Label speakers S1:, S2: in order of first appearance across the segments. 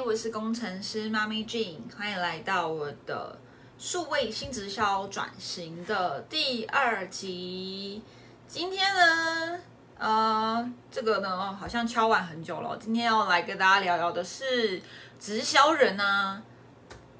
S1: 我是工程师妈咪 Jean，欢迎来到我的数位新直销转型的第二集。今天呢，呃，这个呢好像敲完很久了。今天要来跟大家聊聊的是直销人啊。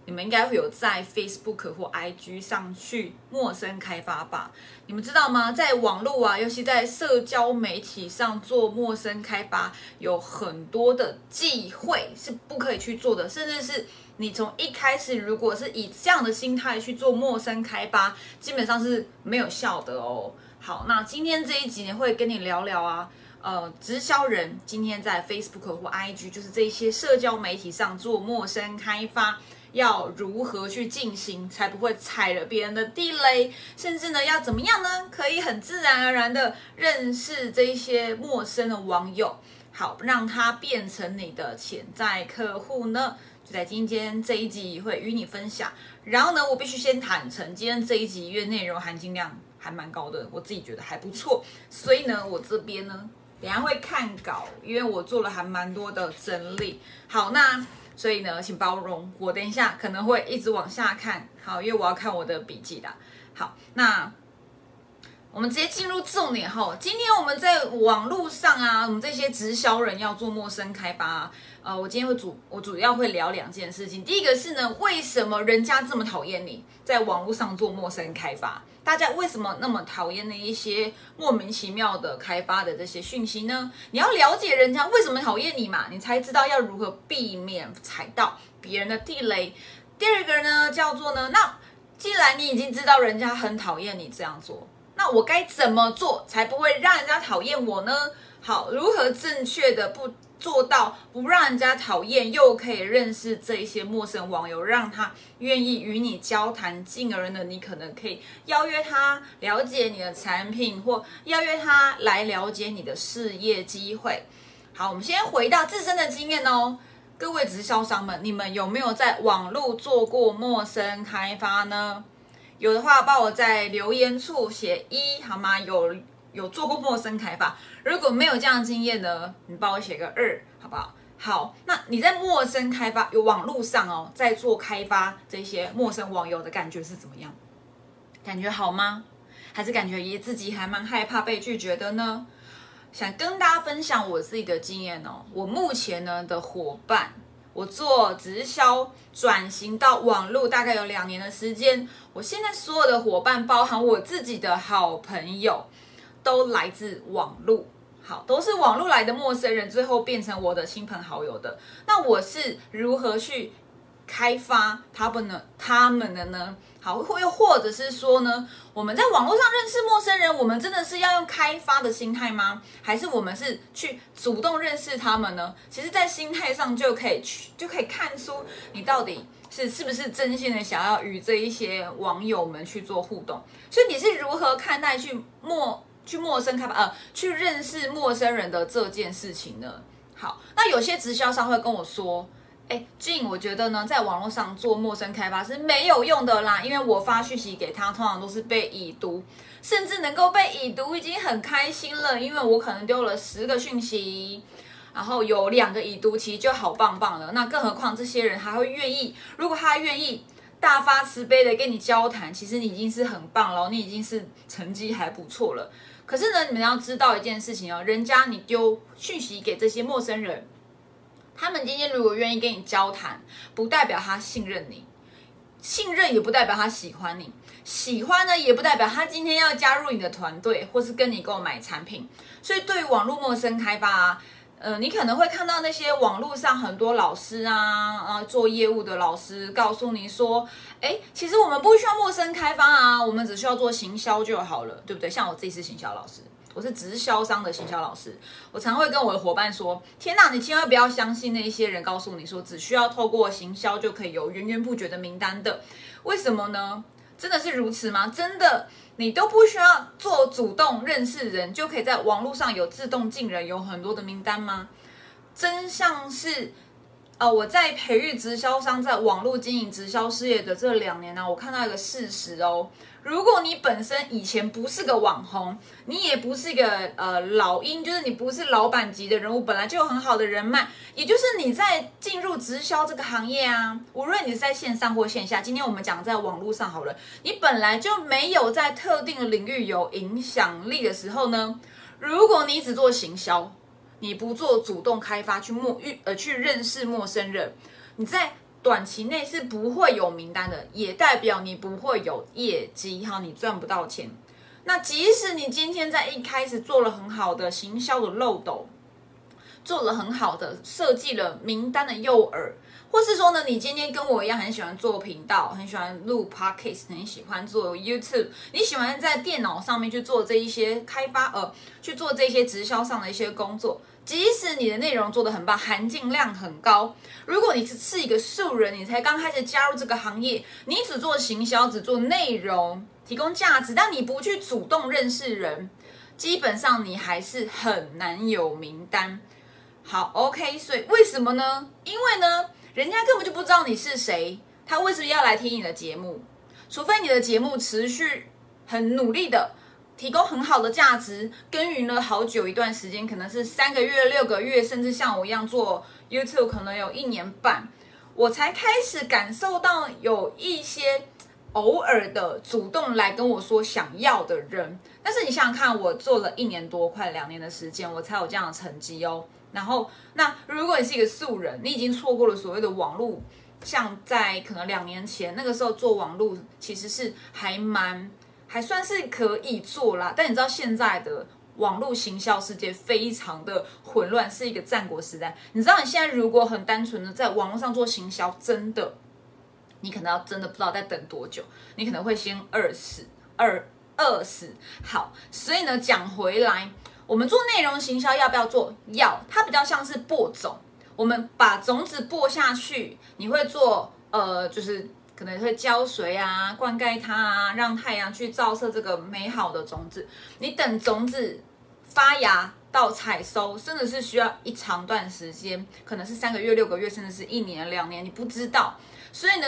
S1: 你们应该会有在 Facebook 或 IG 上去陌生开发吧？你们知道吗？在网络啊，尤其在社交媒体上做陌生开发，有很多的忌讳是不可以去做的，甚至是你从一开始如果是以这样的心态去做陌生开发，基本上是没有效的哦。好，那今天这一集呢，会跟你聊聊啊，呃，直销人今天在 Facebook 或 IG，就是这些社交媒体上做陌生开发。要如何去进行，才不会踩了别人的地雷？甚至呢，要怎么样呢？可以很自然而然的认识这些陌生的网友，好让他变成你的潜在客户呢？就在今天这一集会与你分享。然后呢，我必须先坦诚，今天这一集因为内容含金量还蛮高的，我自己觉得还不错，所以呢，我这边呢，等下会看稿，因为我做了还蛮多的整理。好，那。所以呢，请包容我，等一下可能会一直往下看，好，因为我要看我的笔记的。好，那我们直接进入重点哈。今天我们在网络上啊，我们这些直销人要做陌生开发，呃，我今天会主我主要会聊两件事情。第一个是呢，为什么人家这么讨厌你在网络上做陌生开发？大家为什么那么讨厌那一些莫名其妙的开发的这些讯息呢？你要了解人家为什么讨厌你嘛，你才知道要如何避免踩到别人的地雷。第二个呢，叫做呢，那既然你已经知道人家很讨厌你这样做，那我该怎么做才不会让人家讨厌我呢？好，如何正确的不？做到不让人家讨厌，又可以认识这一些陌生网友，让他愿意与你交谈，进而呢，你可能可以邀约他了解你的产品，或邀约他来了解你的事业机会。好，我们先回到自身的经验哦，各位直销商们，你们有没有在网络做过陌生开发呢？有的话，帮我在留言处写一好吗？有。有做过陌生开发，如果没有这样经验呢，你帮我写个二，好不好？好，那你在陌生开发有网络上哦，在做开发这些陌生网友的感觉是怎么样？感觉好吗？还是感觉也自己还蛮害怕被拒绝的呢？想跟大家分享我自己的经验哦。我目前呢的伙伴，我做直销转型到网络大概有两年的时间，我现在所有的伙伴，包含我自己的好朋友。都来自网络，好，都是网络来的陌生人，最后变成我的亲朋好友的。那我是如何去开发他们呢？他们的呢？好，或又或者是说呢？我们在网络上认识陌生人，我们真的是要用开发的心态吗？还是我们是去主动认识他们呢？其实，在心态上就可以去，就可以看出你到底是是不是真心的想要与这一些网友们去做互动。所以，你是如何看待去陌？去陌生开发，呃，去认识陌生人的这件事情呢？好，那有些直销商会跟我说，哎静我觉得呢，在网络上做陌生开发是没有用的啦，因为我发讯息给他，通常都是被已读，甚至能够被已读已经很开心了，因为我可能丢了十个讯息，然后有两个已读，其实就好棒棒了。那更何况这些人还会愿意，如果他愿意。大发慈悲的跟你交谈，其实你已经是很棒了，你已经是成绩还不错了。可是呢，你们要知道一件事情哦，人家你丢讯息给这些陌生人，他们今天如果愿意跟你交谈，不代表他信任你，信任也不代表他喜欢你，喜欢呢也不代表他今天要加入你的团队，或是跟你购买产品。所以对于网络陌生开发啊。呃，你可能会看到那些网络上很多老师啊，啊，做业务的老师告诉你说，哎，其实我们不需要陌生开发啊，我们只需要做行销就好了，对不对？像我自己是行销老师，我是直销商的行销老师，我常会跟我的伙伴说，天哪，你千万不要相信那些人告诉你说，只需要透过行销就可以有源源不绝的名单的，为什么呢？真的是如此吗？真的？你都不需要做主动认识人，就可以在网络上有自动进人，有很多的名单吗？真相是，呃，我在培育直销商，在网络经营直销事业的这两年呢，我看到一个事实哦。如果你本身以前不是个网红，你也不是一个呃老鹰，就是你不是老板级的人物，本来就有很好的人脉，也就是你在进入直销这个行业啊，无论你是在线上或线下，今天我们讲在网络上好了，你本来就没有在特定的领域有影响力的时候呢，如果你只做行销。你不做主动开发去陌遇呃去认识陌生人，你在短期内是不会有名单的，也代表你不会有业绩哈，你赚不到钱。那即使你今天在一开始做了很好的行销的漏斗，做了很好的设计了名单的诱饵。或是说呢，你今天跟我一样很喜欢做频道，很喜欢录 podcast，很喜欢做 YouTube，你喜欢在电脑上面去做这一些开发，呃，去做这些直销上的一些工作。即使你的内容做得很棒，含金量很高，如果你是是一个素人，你才刚开始加入这个行业，你只做行销，只做内容，提供价值，但你不去主动认识人，基本上你还是很难有名单。好，OK，所以为什么呢？因为呢？人家根本就不知道你是谁，他为什么要来听你的节目？除非你的节目持续很努力的提供很好的价值，耕耘了好久一段时间，可能是三个月、六个月，甚至像我一样做 YouTube，可能有一年半，我才开始感受到有一些偶尔的主动来跟我说想要的人。但是你想想看，我做了一年多，快两年的时间，我才有这样的成绩哦。然后，那如果你是一个素人，你已经错过了所谓的网络，像在可能两年前那个时候做网络，其实是还蛮还算是可以做啦。但你知道现在的网络行销世界非常的混乱，是一个战国时代。你知道你现在如果很单纯的在网络上做行销，真的，你可能要真的不知道在等多久，你可能会先饿死，饿饿死。好，所以呢，讲回来。我们做内容行销要不要做？要，它比较像是播种。我们把种子播下去，你会做呃，就是可能会浇水啊，灌溉它啊，让太阳去照射这个美好的种子。你等种子发芽到采收，真的是需要一长段时间，可能是三个月、六个月，甚至是一年、两年，你不知道。所以呢，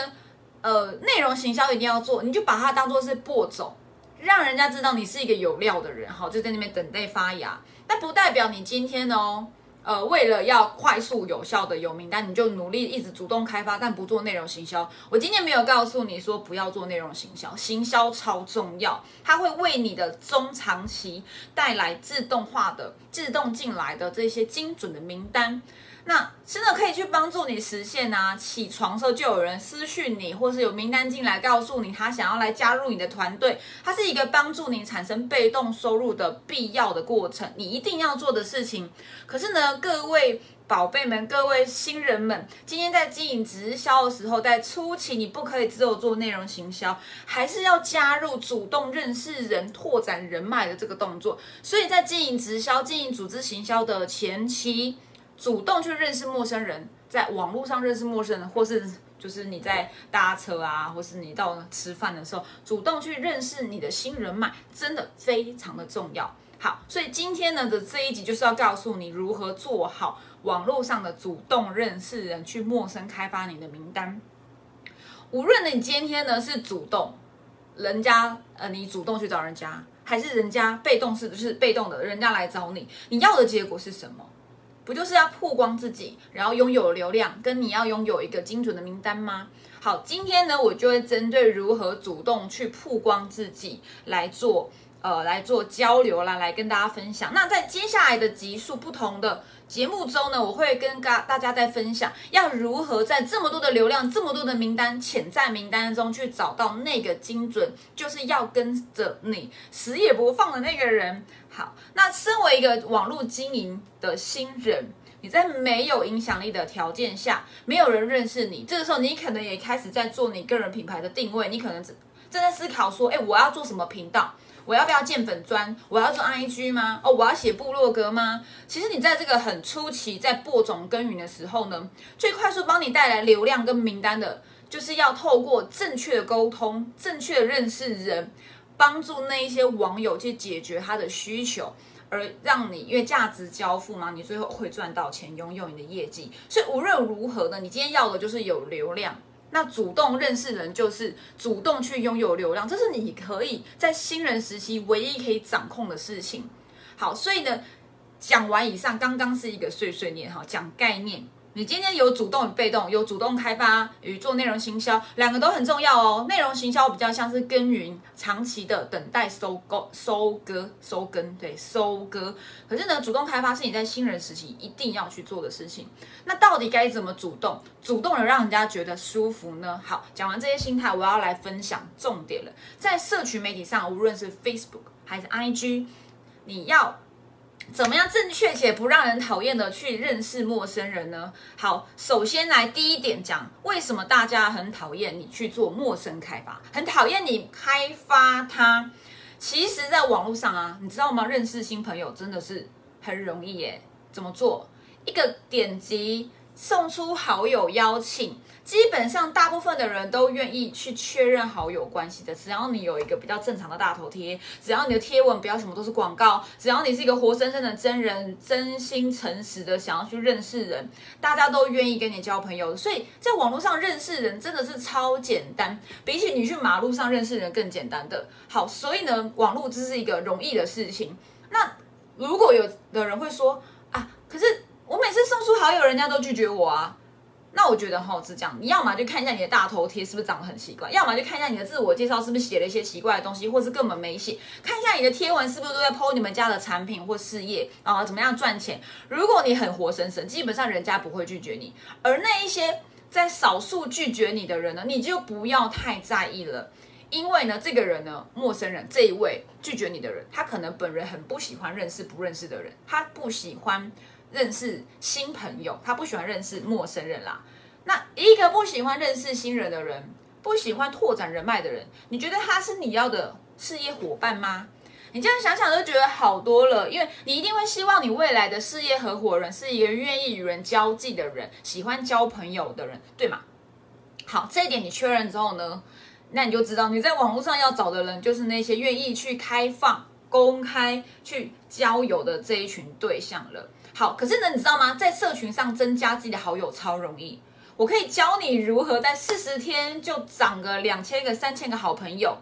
S1: 呃，内容行销一定要做，你就把它当做是播种。让人家知道你是一个有料的人，好，就在那边等待发芽。但不代表你今天哦，呃，为了要快速有效的有名单，你就努力一直主动开发，但不做内容行销。我今天没有告诉你说不要做内容行销，行销超重要，它会为你的中长期带来自动化的、自动进来的这些精准的名单。那真的可以去帮助你实现啊！起床时候就有人私讯你，或是有名单进来告诉你他想要来加入你的团队，它是一个帮助你产生被动收入的必要的过程，你一定要做的事情。可是呢，各位宝贝们，各位新人们，今天在经营直销的时候，在初期你不可以只有做内容行销，还是要加入主动认识人、拓展人脉的这个动作。所以在经营直销、经营组织行销的前期。主动去认识陌生人，在网络上认识陌生人，或是就是你在搭车啊，或是你到吃饭的时候，主动去认识你的新人脉，真的非常的重要。好，所以今天呢的这一集就是要告诉你如何做好网络上的主动认识人，去陌生开发你的名单。无论你今天呢是主动，人家呃你主动去找人家，还是人家被动式就是被动的，人家来找你，你要的结果是什么？不就是要曝光自己，然后拥有流量，跟你要拥有一个精准的名单吗？好，今天呢，我就会针对如何主动去曝光自己来做，呃，来做交流啦，来跟大家分享。那在接下来的集数不同的节目中呢，我会跟大大家在分享，要如何在这么多的流量、这么多的名单、潜在名单中去找到那个精准，就是要跟着你死也不放的那个人。好，那身为一个网络经营的新人，你在没有影响力的条件下，没有人认识你，这个时候你可能也开始在做你个人品牌的定位，你可能正在思考说，哎，我要做什么频道？我要不要建粉砖？我要做 IG 吗？哦，我要写部落格吗？其实你在这个很初期在播种耕耘的时候呢，最快速帮你带来流量跟名单的，就是要透过正确的沟通，正确的认识人。帮助那一些网友去解决他的需求，而让你因为价值交付嘛，你最后会赚到钱，拥有你的业绩。所以无论如何呢，你今天要的就是有流量。那主动认识人就是主动去拥有流量，这是你可以在新人时期唯一可以掌控的事情。好，所以呢，讲完以上，刚刚是一个碎碎念哈，讲概念。你今天有主动与被动，有主动开发与做内容行销，两个都很重要哦。内容行销比较像是耕耘，长期的等待收购、收割、收根，对，收割。可是呢，主动开发是你在新人时期一定要去做的事情。那到底该怎么主动，主动的让人家觉得舒服呢？好，讲完这些心态，我要来分享重点了。在社群媒体上，无论是 Facebook 还是 IG，你要。怎么样正确且不让人讨厌的去认识陌生人呢？好，首先来第一点讲，为什么大家很讨厌你去做陌生开发，很讨厌你开发他？其实，在网络上啊，你知道吗？认识新朋友真的是很容易耶。怎么做？一个点击。送出好友邀请，基本上大部分的人都愿意去确认好友关系的。只要你有一个比较正常的大头贴，只要你的贴文不要什么都是广告，只要你是一个活生生的真人，真心诚实的想要去认识人，大家都愿意跟你交朋友。所以在网络上认识人真的是超简单，比起你去马路上认识人更简单的。好，所以呢，网络这是一个容易的事情。那如果有的人会说啊，可是。我每次送出好友，人家都拒绝我啊。那我觉得哈是这样，你要么就看一下你的大头贴是不是长得很奇怪，要么就看一下你的自我介绍是不是写了一些奇怪的东西，或是根本没写。看一下你的贴文是不是都在剖你们家的产品或事业啊，怎么样赚钱？如果你很活生生，基本上人家不会拒绝你。而那一些在少数拒绝你的人呢，你就不要太在意了，因为呢，这个人呢，陌生人这一位拒绝你的人，他可能本人很不喜欢认识不认识的人，他不喜欢。认识新朋友，他不喜欢认识陌生人啦。那一个不喜欢认识新人的人，不喜欢拓展人脉的人，你觉得他是你要的事业伙伴吗？你这样想想都觉得好多了，因为你一定会希望你未来的事业合伙人是一个愿意与人交际的人，喜欢交朋友的人，对吗？好，这一点你确认之后呢，那你就知道你在网络上要找的人，就是那些愿意去开放、公开去交友的这一群对象了。好，可是呢，你知道吗？在社群上增加自己的好友超容易。我可以教你如何在四十天就涨个两千个、三千个好朋友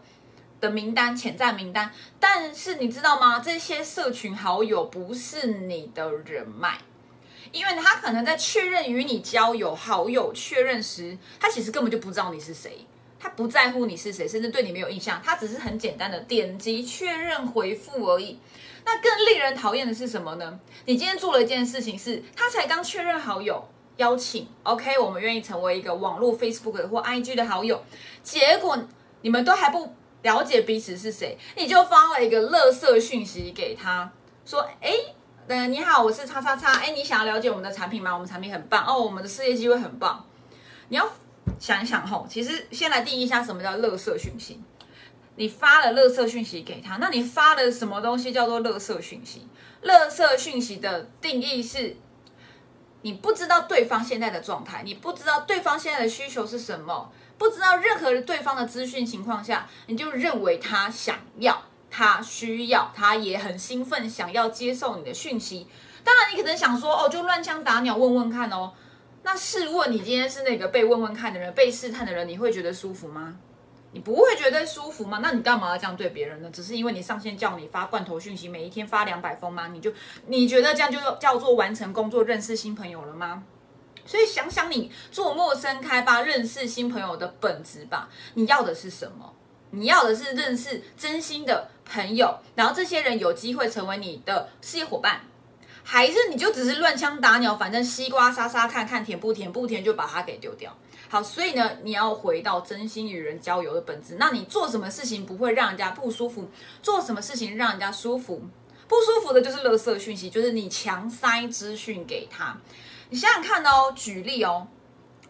S1: 的名单、潜在名单。但是你知道吗？这些社群好友不是你的人脉，因为他可能在确认与你交友好友确认时，他其实根本就不知道你是谁，他不在乎你是谁，甚至对你没有印象，他只是很简单的点击确认回复而已。那更令人讨厌的是什么呢？你今天做了一件事情，是他才刚确认好友邀请，OK，我们愿意成为一个网络 Facebook 或 IG 的好友，结果你们都还不了解彼此是谁，你就发了一个垃圾讯息给他，说，哎，嗯，你好，我是叉叉叉，哎，你想要了解我们的产品吗？我们产品很棒哦，我们的事业机会很棒。你要想一想吼，其实先来定义一下什么叫垃圾讯息。你发了垃圾讯息给他，那你发了什么东西叫做垃圾讯息？垃圾讯息的定义是，你不知道对方现在的状态，你不知道对方现在的需求是什么，不知道任何对方的资讯情况下，你就认为他想要，他需要，他也很兴奋，想要接受你的讯息。当然，你可能想说，哦，就乱枪打鸟问问看哦。那试问你今天是那个被问问看的人，被试探的人，你会觉得舒服吗？你不会觉得舒服吗？那你干嘛要这样对别人呢？只是因为你上线叫你发罐头讯息，每一天发两百封吗？你就你觉得这样就叫做完成工作、认识新朋友了吗？所以想想你做陌生开发、认识新朋友的本质吧。你要的是什么？你要的是认识真心的朋友，然后这些人有机会成为你的事业伙伴。还是你就只是乱枪打鸟，反正西瓜沙沙看看甜不甜，不甜就把它给丢掉。好，所以呢，你要回到真心与人交友的本质。那你做什么事情不会让人家不舒服？做什么事情让人家舒服？不舒服的就是垃圾讯息，就是你强塞资讯给他。你想想看哦，举例哦，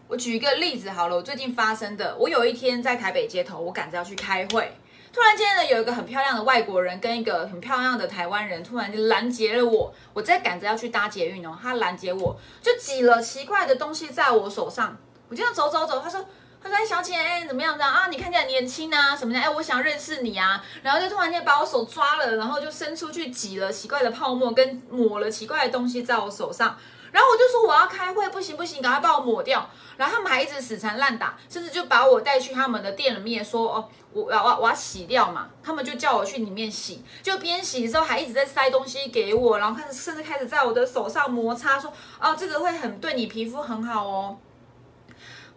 S1: 我举一个例子好了，我最近发生的，我有一天在台北街头，我赶着要去开会。突然间呢，有一个很漂亮的外国人跟一个很漂亮的台湾人，突然就拦截了我。我在赶着要去搭捷运哦，他拦截我，就挤了奇怪的东西在我手上。我就要走走走，他说：“他说：“，小姐，哎，怎么样的啊？你看起来年轻啊，什么的？哎，我想认识你啊。”然后就突然间把我手抓了，然后就伸出去挤了奇怪的泡沫，跟抹了奇怪的东西在我手上。然后我就说我要开会，不行不行，赶快把我抹掉。然后他们还一直死缠烂打，甚至就把我带去他们的店里面说：“哦，我要我我要洗掉嘛。”他们就叫我去里面洗，就边洗的时候还一直在塞东西给我，然后开始甚至开始在我的手上摩擦，说：“哦，这个会很对你皮肤很好哦。”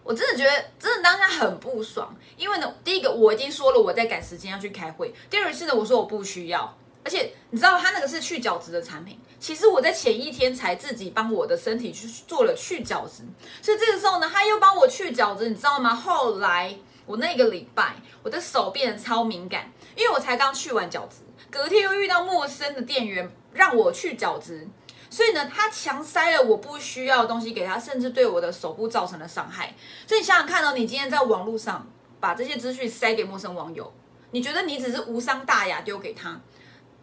S1: 我真的觉得，真的当下很不爽，因为呢，第一个我已经说了我在赶时间要去开会，第二次呢，我说我不需要，而且你知道他那个是去角质的产品，其实我在前一天才自己帮我的身体去做了去角质，所以这个时候呢，他又帮我去角质，你知道吗？后来我那个礼拜我的手变得超敏感，因为我才刚去完角质，隔天又遇到陌生的店员让我去角质。所以呢，他强塞了我不需要的东西给他，甚至对我的手部造成了伤害。所以你想想看哦，你今天在网络上把这些资讯塞给陌生网友，你觉得你只是无伤大雅丢给他，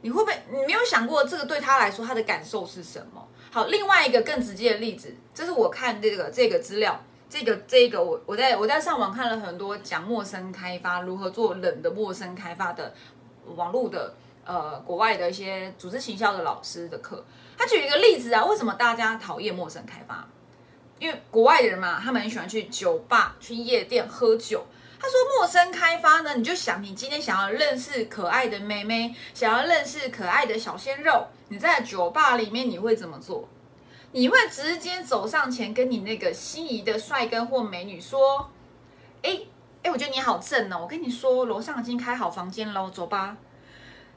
S1: 你会不会？你没有想过这个对他来说他的感受是什么？好，另外一个更直接的例子，这是我看这个这个资料，这个这个我我在我在上网看了很多讲陌生开发如何做冷的陌生开发的网络的呃国外的一些组织行销的老师的课。他举一个例子啊，为什么大家讨厌陌生开发？因为国外的人嘛，他们很喜欢去酒吧、去夜店喝酒。他说陌生开发呢，你就想你今天想要认识可爱的妹妹，想要认识可爱的小鲜肉，你在酒吧里面你会怎么做？你会直接走上前跟你那个心仪的帅哥或美女说：“哎哎，我觉得你好正哦，我跟你说，楼上已经开好房间喽，走吧。”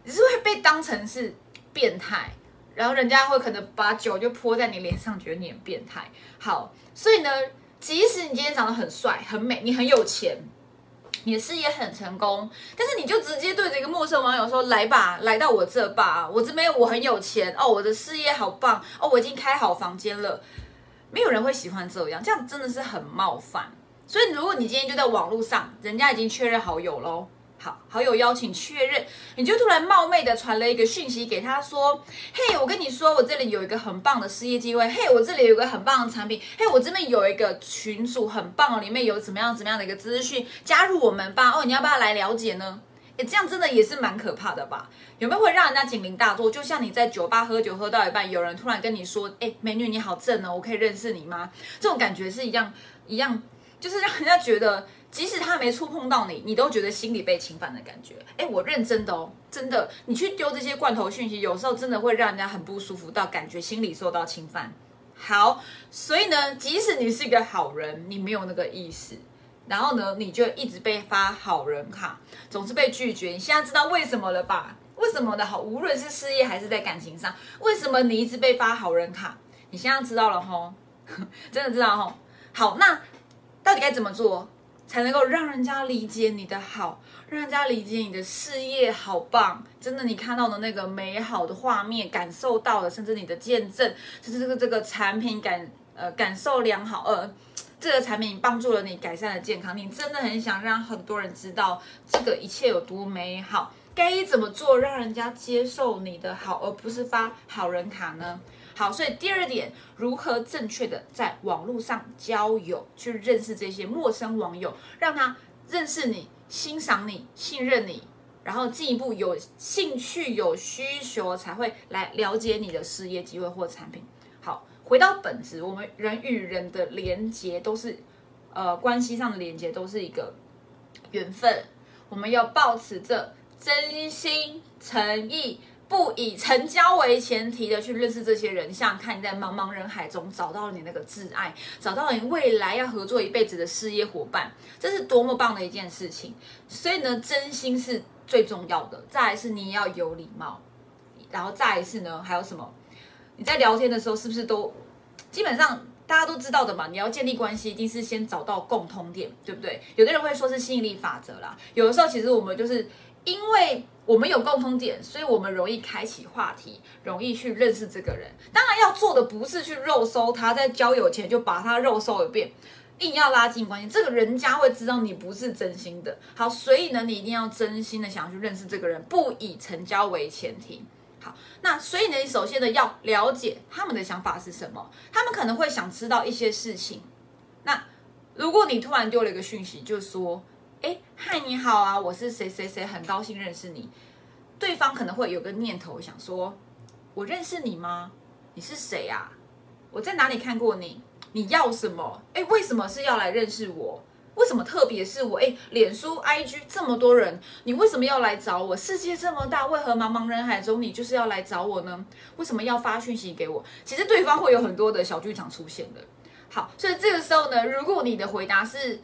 S1: 你是会被当成是变态。然后人家会可能把酒就泼在你脸上，觉得你很变态。好，所以呢，即使你今天长得很帅、很美，你很有钱，你的事业很成功，但是你就直接对着一个陌生网友说：“来吧，来到我这吧，我这边我很有钱哦，我的事业好棒哦，我已经开好房间了。”没有人会喜欢这样，这样真的是很冒犯。所以如果你今天就在网络上，人家已经确认好友喽。好，好友邀请确认，你就突然冒昧的传了一个讯息给他，说：“嘿，我跟你说，我这里有一个很棒的事业机会。嘿，我这里有个很棒的产品。嘿，我这边有一个群组很棒，里面有怎么样怎么样的一个资讯，加入我们吧。哦，你要不要来了解呢？诶，这样真的也是蛮可怕的吧？有没有会让人家警铃大作？就像你在酒吧喝酒喝到一半，有人突然跟你说：，哎，美女你好正哦，我可以认识你吗？这种感觉是一样一样，就是让人家觉得。”即使他没触碰到你，你都觉得心里被侵犯的感觉。哎，我认真的哦，真的，你去丢这些罐头讯息，有时候真的会让人家很不舒服，到感觉心里受到侵犯。好，所以呢，即使你是一个好人，你没有那个意思，然后呢，你就一直被发好人卡，总是被拒绝。你现在知道为什么了吧？为什么的好？无论是事业还是在感情上，为什么你一直被发好人卡？你现在知道了吼，真的知道吼。好，那到底该怎么做？才能够让人家理解你的好，让人家理解你的事业好棒。真的，你看到的那个美好的画面，感受到的，甚至你的见证，甚至这个这个产品感呃感受良好，呃，这个产品帮助了你改善了健康，你真的很想让很多人知道这个一切有多美好。该怎么做让人家接受你的好，而不是发好人卡呢？好，所以第二点，如何正确的在网络上交友，去认识这些陌生网友，让他认识你、欣赏你、信任你，然后进一步有兴趣、有需求才会来了解你的事业机会或产品。好，回到本质，我们人与人的连接都是，呃，关系上的连接都是一个缘分，我们要保持着真心诚意。不以成交为前提的去认识这些人，像看你在茫茫人海中找到了你那个挚爱，找到了你未来要合作一辈子的事业伙伴，这是多么棒的一件事情。所以呢，真心是最重要的。再来是你要有礼貌，然后再一次呢，还有什么？你在聊天的时候是不是都基本上大家都知道的嘛？你要建立关系，一定是先找到共通点，对不对？有的人会说是吸引力法则啦，有的时候其实我们就是因为。我们有共通点，所以我们容易开启话题，容易去认识这个人。当然要做的不是去肉搜他，在交友前就把他肉搜一遍，硬要拉近关系，这个人家会知道你不是真心的。好，所以呢，你一定要真心的想要去认识这个人，不以成交为前提。好，那所以呢，你首先呢要了解他们的想法是什么，他们可能会想知道一些事情。那如如果你突然丢了一个讯息，就说，哎，嗨，你好啊，我是谁谁谁，很高兴认识你。对方可能会有个念头想说，我认识你吗？你是谁啊？我在哪里看过你？你要什么？哎，为什么是要来认识我？为什么特别是我？哎，脸书、IG 这么多人，你为什么要来找我？世界这么大，为何茫茫人海中你就是要来找我呢？为什么要发讯息给我？其实对方会有很多的小剧场出现的。好，所以这个时候呢，如果你的回答是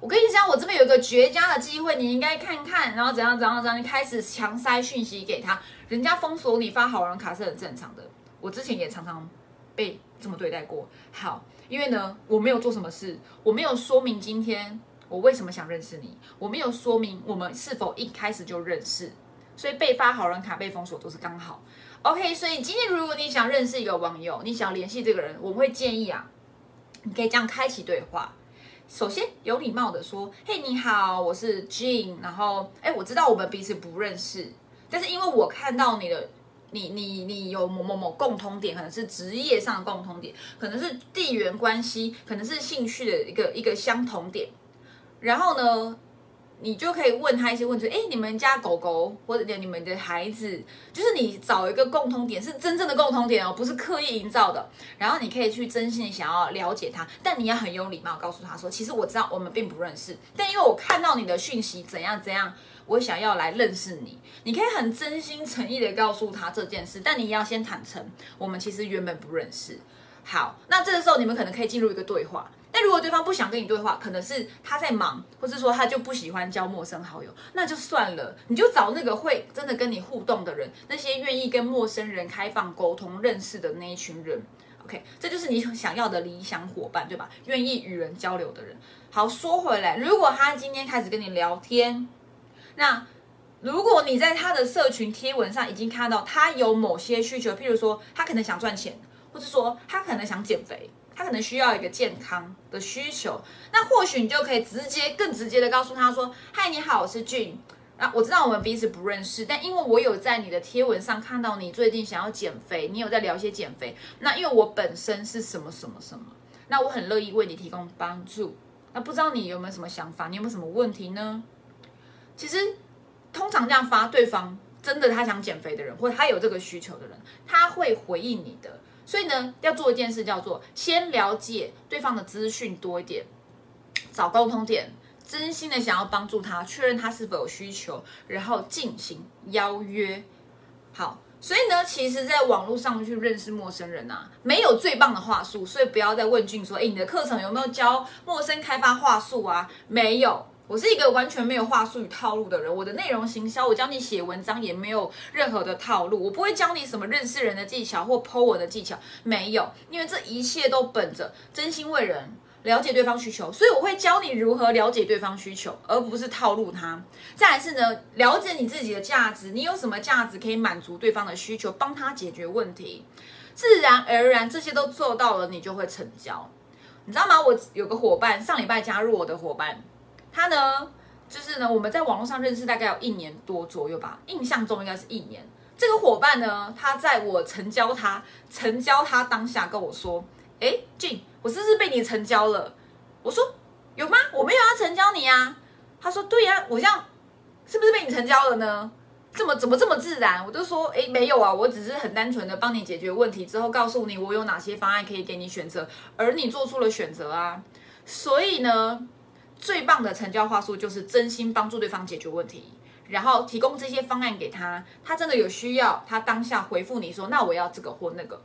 S1: 我跟你讲，我这边有一个绝佳的机会，你应该看看，然后怎样怎样怎样，你开始强塞讯息给他，人家封锁你发好人卡是很正常的。我之前也常常被这么对待过。好。因为呢，我没有做什么事，我没有说明今天我为什么想认识你，我没有说明我们是否一开始就认识，所以被发好人卡被封锁都是刚好。OK，所以今天如果你想认识一个网友，你想联系这个人，我会建议啊，你可以这样开启对话。首先有礼貌的说：“嘿，你好，我是 Jean。”然后，哎，我知道我们彼此不认识，但是因为我看到你的。你你你有某某某共通点，可能是职业上的共通点，可能是地缘关系，可能是兴趣的一个一个相同点。然后呢，你就可以问他一些问题，哎，你们家狗狗或者你们的孩子，就是你找一个共通点，是真正的共通点哦，不是刻意营造的。然后你可以去真心想要了解他，但你要很有礼貌，告诉他说，其实我知道我们并不认识，但因为我看到你的讯息怎样怎样。我想要来认识你，你可以很真心诚意的告诉他这件事，但你要先坦诚，我们其实原本不认识。好，那这个时候你们可能可以进入一个对话。那如果对方不想跟你对话，可能是他在忙，或者说他就不喜欢交陌生好友，那就算了，你就找那个会真的跟你互动的人，那些愿意跟陌生人开放沟通、认识的那一群人。OK，这就是你想要的理想伙伴，对吧？愿意与人交流的人。好，说回来，如果他今天开始跟你聊天。那如果你在他的社群贴文上已经看到他有某些需求，譬如说他可能想赚钱，或者说他可能想减肥，他可能需要一个健康的需求，那或许你就可以直接更直接的告诉他说：“嗨，你好，我是俊。啊，我知道我们彼此不认识，但因为我有在你的贴文上看到你最近想要减肥，你有在聊一些减肥。那因为我本身是什么什么什么，那我很乐意为你提供帮助。那不知道你有没有什么想法？你有没有什么问题呢？”其实，通常这样发，对方真的他想减肥的人，或者他有这个需求的人，他会回应你的。所以呢，要做一件事，叫做先了解对方的资讯多一点，找沟通点，真心的想要帮助他，确认他是否有需求，然后进行邀约。好，所以呢，其实，在网络上去认识陌生人啊，没有最棒的话术，所以不要再问俊说，哎，你的课程有没有教陌生开发话术啊？没有。我是一个完全没有话术与套路的人，我的内容行销，我教你写文章也没有任何的套路，我不会教你什么认识人的技巧或剖我的技巧，没有，因为这一切都本着真心为人，了解对方需求，所以我会教你如何了解对方需求，而不是套路他。再来是呢，了解你自己的价值，你有什么价值可以满足对方的需求，帮他解决问题，自然而然这些都做到了，你就会成交。你知道吗？我有个伙伴上礼拜加入我的伙伴。他呢，就是呢，我们在网络上认识大概有一年多左右吧，印象中应该是一年。这个伙伴呢，他在我成交他成交他当下跟我说：“哎，俊，我是不是被你成交了？”我说：“有吗？我没有要成交你啊。”他说：“对呀，我这样是不是被你成交了呢？怎么怎么这么自然？”我就说：“哎，没有啊，我只是很单纯的帮你解决问题之后，告诉你我有哪些方案可以给你选择，而你做出了选择啊。所以呢。”最棒的成交话术就是真心帮助对方解决问题，然后提供这些方案给他。他真的有需要，他当下回复你说：“那我要这个或那个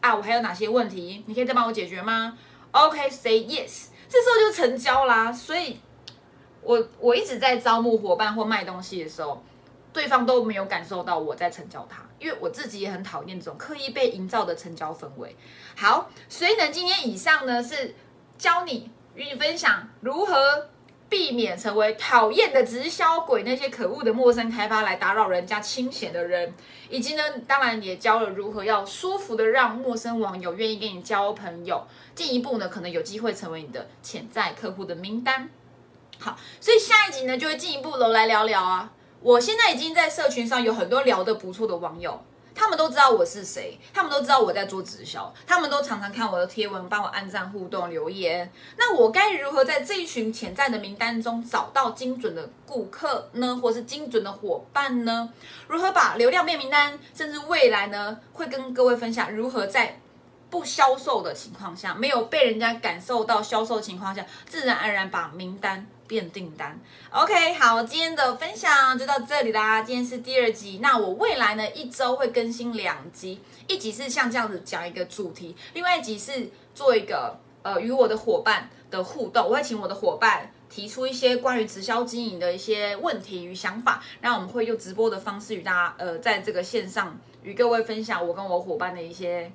S1: 啊，我还有哪些问题？你可以再帮我解决吗？”OK，say yes，这时候就成交啦。所以，我我一直在招募伙伴或卖东西的时候，对方都没有感受到我在成交他，因为我自己也很讨厌这种刻意被营造的成交氛围。好，所以呢，今天以上呢是教你。与你分享如何避免成为讨厌的直销鬼，那些可恶的陌生开发来打扰人家清闲的人，以及呢，当然也教了如何要舒服的让陌生网友愿意跟你交朋友，进一步呢，可能有机会成为你的潜在客户的名单。好，所以下一集呢，就会进一步的来聊聊啊。我现在已经在社群上有很多聊得不错的网友。他们都知道我是谁，他们都知道我在做直销，他们都常常看我的贴文，帮我按赞、互动、留言。那我该如何在这一群潜在的名单中找到精准的顾客呢，或是精准的伙伴呢？如何把流量变名单？甚至未来呢，会跟各位分享如何在不销售的情况下，没有被人家感受到销售情况下，自然而然把名单。变订单，OK，好，今天的分享就到这里啦。今天是第二集，那我未来呢一周会更新两集，一集是像这样子讲一个主题，另外一集是做一个呃与我的伙伴的互动，我会请我的伙伴提出一些关于直销经营的一些问题与想法，然后我们会用直播的方式与大家呃在这个线上与各位分享我跟我伙伴的一些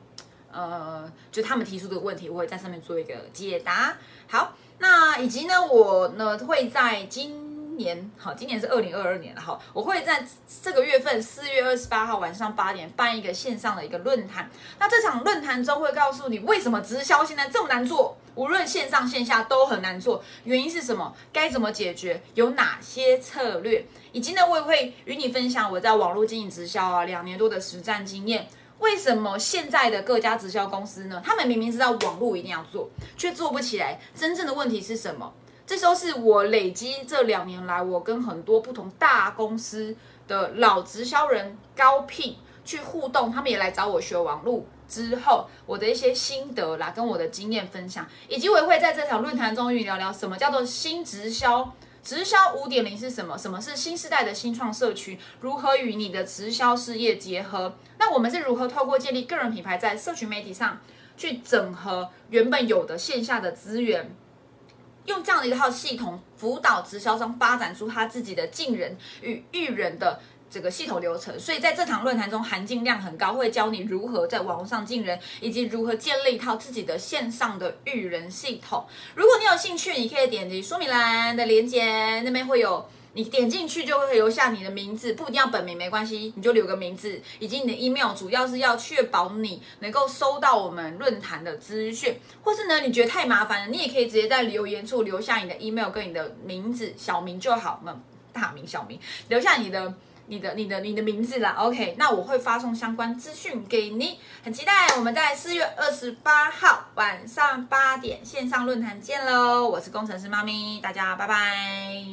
S1: 呃就他们提出的问题，我会在上面做一个解答。好。那以及呢，我呢会在今年，好，今年是二零二二年了，哈，我会在这个月份四月二十八号晚上八点办一个线上的一个论坛。那这场论坛中会告诉你为什么直销现在这么难做，无论线上线下都很难做，原因是什么，该怎么解决，有哪些策略，以及呢，我也会与你分享我在网络经营直销啊两年多的实战经验。为什么现在的各家直销公司呢？他们明明知道网络一定要做，却做不起来。真正的问题是什么？这时候是我累积这两年来，我跟很多不同大公司的老直销人高聘去互动，他们也来找我学网络之后，我的一些心得啦，跟我的经验分享，以及我也会在这场论坛中与你聊聊什么叫做新直销。直销五点零是什么？什么是新时代的新创社群？如何与你的直销事业结合？那我们是如何透过建立个人品牌，在社群媒体上去整合原本有的线下的资源，用这样的一套系统辅导直销商发展出他自己的进人与育人的。这个系统流程，所以在这堂论坛中含金量很高，会教你如何在网络上进人，以及如何建立一套自己的线上的育人系统。如果你有兴趣，你可以点击说明栏的链接，那边会有，你点进去就会留下你的名字，不一定要本名没关系，你就留个名字以及你的 email，主要是要确保你能够收到我们论坛的资讯，或是呢你觉得太麻烦了，你也可以直接在留言处留下你的 email 跟你的名字小名就好，那大名小名留下你的。你的、你的、你的名字啦，OK，那我会发送相关资讯给你，很期待我们在四月二十八号晚上八点线上论坛见喽！我是工程师妈咪，大家拜拜。